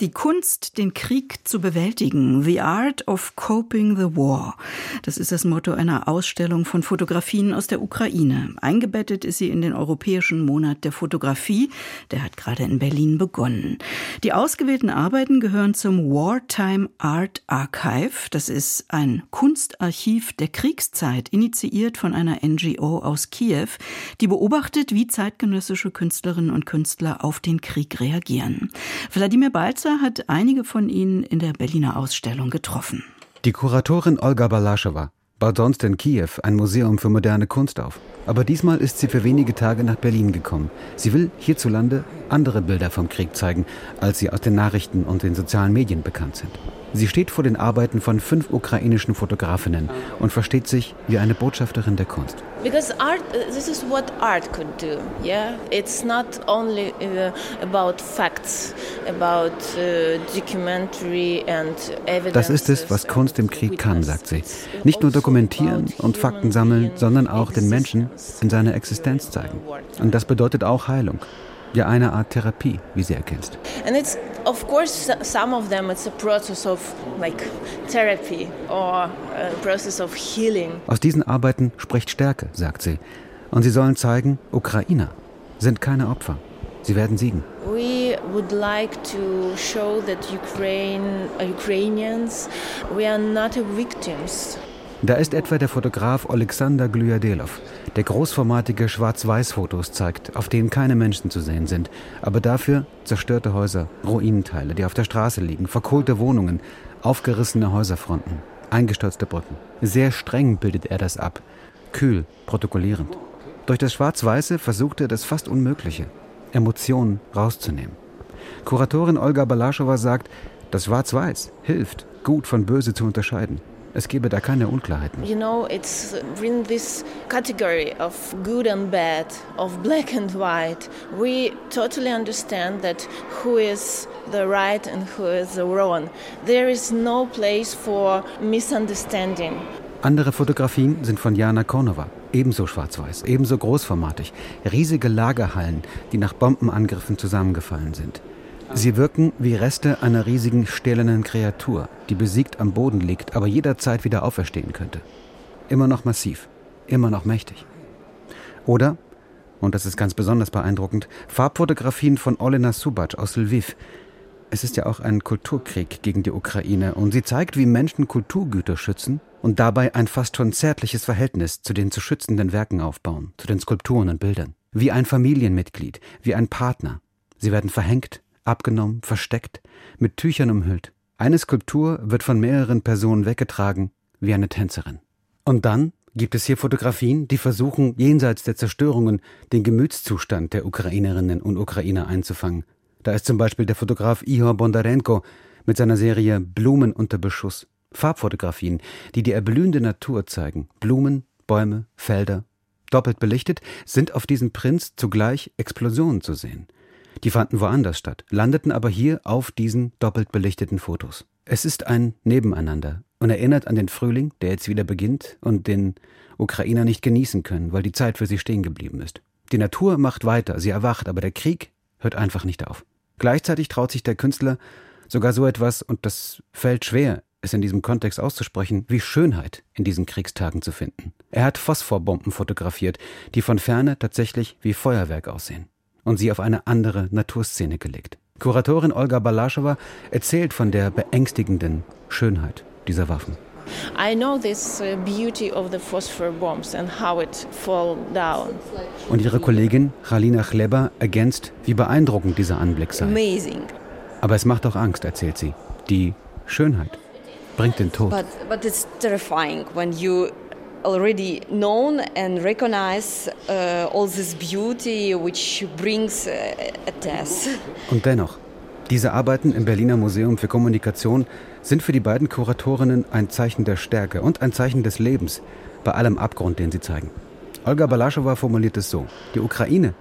die Kunst, den Krieg zu bewältigen. The Art of Coping the War. Das ist das Motto einer Ausstellung von Fotografien aus der Ukraine. Eingebettet ist sie in den Europäischen Monat der Fotografie. Der hat gerade in Berlin begonnen. Die ausgewählten Arbeiten gehören zum Wartime Art Archive. Das ist ein Kunstarchiv der Kriegszeit, initiiert von einer NGO aus Kiew, die beobachtet, wie zeitgenössische Künstlerinnen und Künstler auf den Krieg reagieren. Wladimir Balzer Künstler hat einige von ihnen in der Berliner Ausstellung getroffen. Die Kuratorin Olga Balaschowa baut sonst in Kiew ein Museum für moderne Kunst auf. Aber diesmal ist sie für wenige Tage nach Berlin gekommen. Sie will hierzulande andere Bilder vom Krieg zeigen, als sie aus den Nachrichten und den sozialen Medien bekannt sind. Sie steht vor den Arbeiten von fünf ukrainischen Fotografinnen und versteht sich wie eine Botschafterin der Kunst. Because art, this is what art could do. Yeah, it's not only uh, about facts, about uh, documentary and evidence. Das ist es, was Kunst im Krieg kann, sagt sie. Nicht nur dokumentieren und Fakten sammeln, sondern auch den Menschen in seiner Existenz zeigen. Und das bedeutet auch Heilung. Ja, eine Art Therapie, wie sie erkennst. And it's of course some of them it's a process of like therapy or a process of healing. Aus diesen Arbeiten spricht Stärke, sagt sie. Und sie sollen zeigen, Ukrainer sind keine Opfer. Sie werden siegen. We would like to show that Ukraine, Ukrainians, we are not victims. Da ist etwa der Fotograf Alexander Glyadelov, der großformatige Schwarz-Weiß-Fotos zeigt, auf denen keine Menschen zu sehen sind, aber dafür zerstörte Häuser, Ruinenteile, die auf der Straße liegen, verkohlte Wohnungen, aufgerissene Häuserfronten, eingestürzte Brücken. Sehr streng bildet er das ab, kühl, protokollierend. Durch das Schwarz-Weiße versucht er das fast Unmögliche, Emotionen rauszunehmen. Kuratorin Olga Balaschowa sagt, das Schwarz-Weiß hilft, gut von böse zu unterscheiden. Es gebe da keine Unklarheiten. You know, it's in this category of good and bad, of black and white. We totally understand that who is the right and who is the wrong. There is no place for misunderstanding. Andere Fotografien sind von Jana Kornova, ebenso schwarz-weiß, ebenso großformatig. Riesige Lagerhallen, die nach Bombenangriffen zusammengefallen sind. Sie wirken wie Reste einer riesigen stählernen Kreatur, die besiegt am Boden liegt, aber jederzeit wieder auferstehen könnte. Immer noch massiv, immer noch mächtig. Oder, und das ist ganz besonders beeindruckend, Farbfotografien von Olena Subac aus Lviv. Es ist ja auch ein Kulturkrieg gegen die Ukraine und sie zeigt, wie Menschen Kulturgüter schützen und dabei ein fast schon zärtliches Verhältnis zu den zu schützenden Werken aufbauen, zu den Skulpturen und Bildern. Wie ein Familienmitglied, wie ein Partner. Sie werden verhängt, abgenommen, versteckt, mit Tüchern umhüllt. Eine Skulptur wird von mehreren Personen weggetragen, wie eine Tänzerin. Und dann gibt es hier Fotografien, die versuchen, jenseits der Zerstörungen den Gemütszustand der Ukrainerinnen und Ukrainer einzufangen. Da ist zum Beispiel der Fotograf Ihor Bondarenko mit seiner Serie Blumen unter Beschuss. Farbfotografien, die die erblühende Natur zeigen. Blumen, Bäume, Felder. Doppelt belichtet sind auf diesem Prinz zugleich Explosionen zu sehen. Die fanden woanders statt, landeten aber hier auf diesen doppelt belichteten Fotos. Es ist ein Nebeneinander und erinnert an den Frühling, der jetzt wieder beginnt und den Ukrainer nicht genießen können, weil die Zeit für sie stehen geblieben ist. Die Natur macht weiter, sie erwacht, aber der Krieg hört einfach nicht auf. Gleichzeitig traut sich der Künstler sogar so etwas, und das fällt schwer, es in diesem Kontext auszusprechen, wie Schönheit in diesen Kriegstagen zu finden. Er hat Phosphorbomben fotografiert, die von ferne tatsächlich wie Feuerwerk aussehen und sie auf eine andere Naturszene gelegt. Kuratorin Olga Balaschowa erzählt von der beängstigenden Schönheit dieser Waffen. Uh. Und ihre Kollegin Halina Chleber ergänzt, wie beeindruckend dieser Anblick sei. Amazing. Aber es macht auch Angst, erzählt sie. Die Schönheit bringt den Tod. But, but it's terrifying when you already known and recognize uh, all this beauty which brings uh, a death. Und dennoch, diese Arbeiten im Berliner Museum für Kommunikation sind für die beiden Kuratorinnen ein Zeichen der Stärke und ein Zeichen des Lebens bei allem Abgrund, den sie zeigen. Olga Balaschowa formuliert es so: Die Ukraine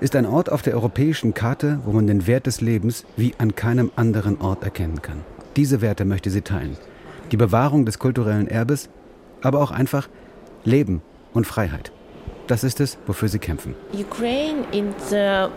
ist ein Ort auf der europäischen Karte, wo man den Wert des Lebens wie an keinem anderen Ort erkennen kann. Diese Werte möchte sie teilen. Die Bewahrung des kulturellen Erbes, aber auch einfach Leben und Freiheit. Das ist es, wofür sie kämpfen. Ukraine is the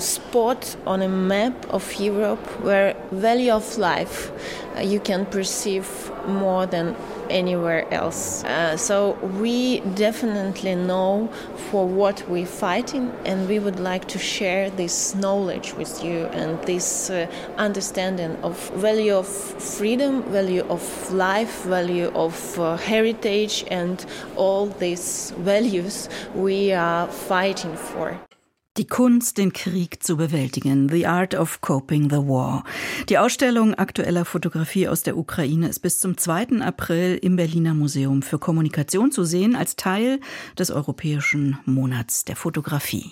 spot on a map of Europe where value of life uh, you can perceive more than anywhere else. Uh, so we definitely know for what we're fighting, and we would like to share this knowledge with you and this uh, understanding of value of freedom, value of life, value of uh, heritage, and all these values we are fighting for. Die Kunst, den Krieg zu bewältigen. The Art of Coping the War. Die Ausstellung aktueller Fotografie aus der Ukraine ist bis zum 2. April im Berliner Museum für Kommunikation zu sehen als Teil des Europäischen Monats der Fotografie.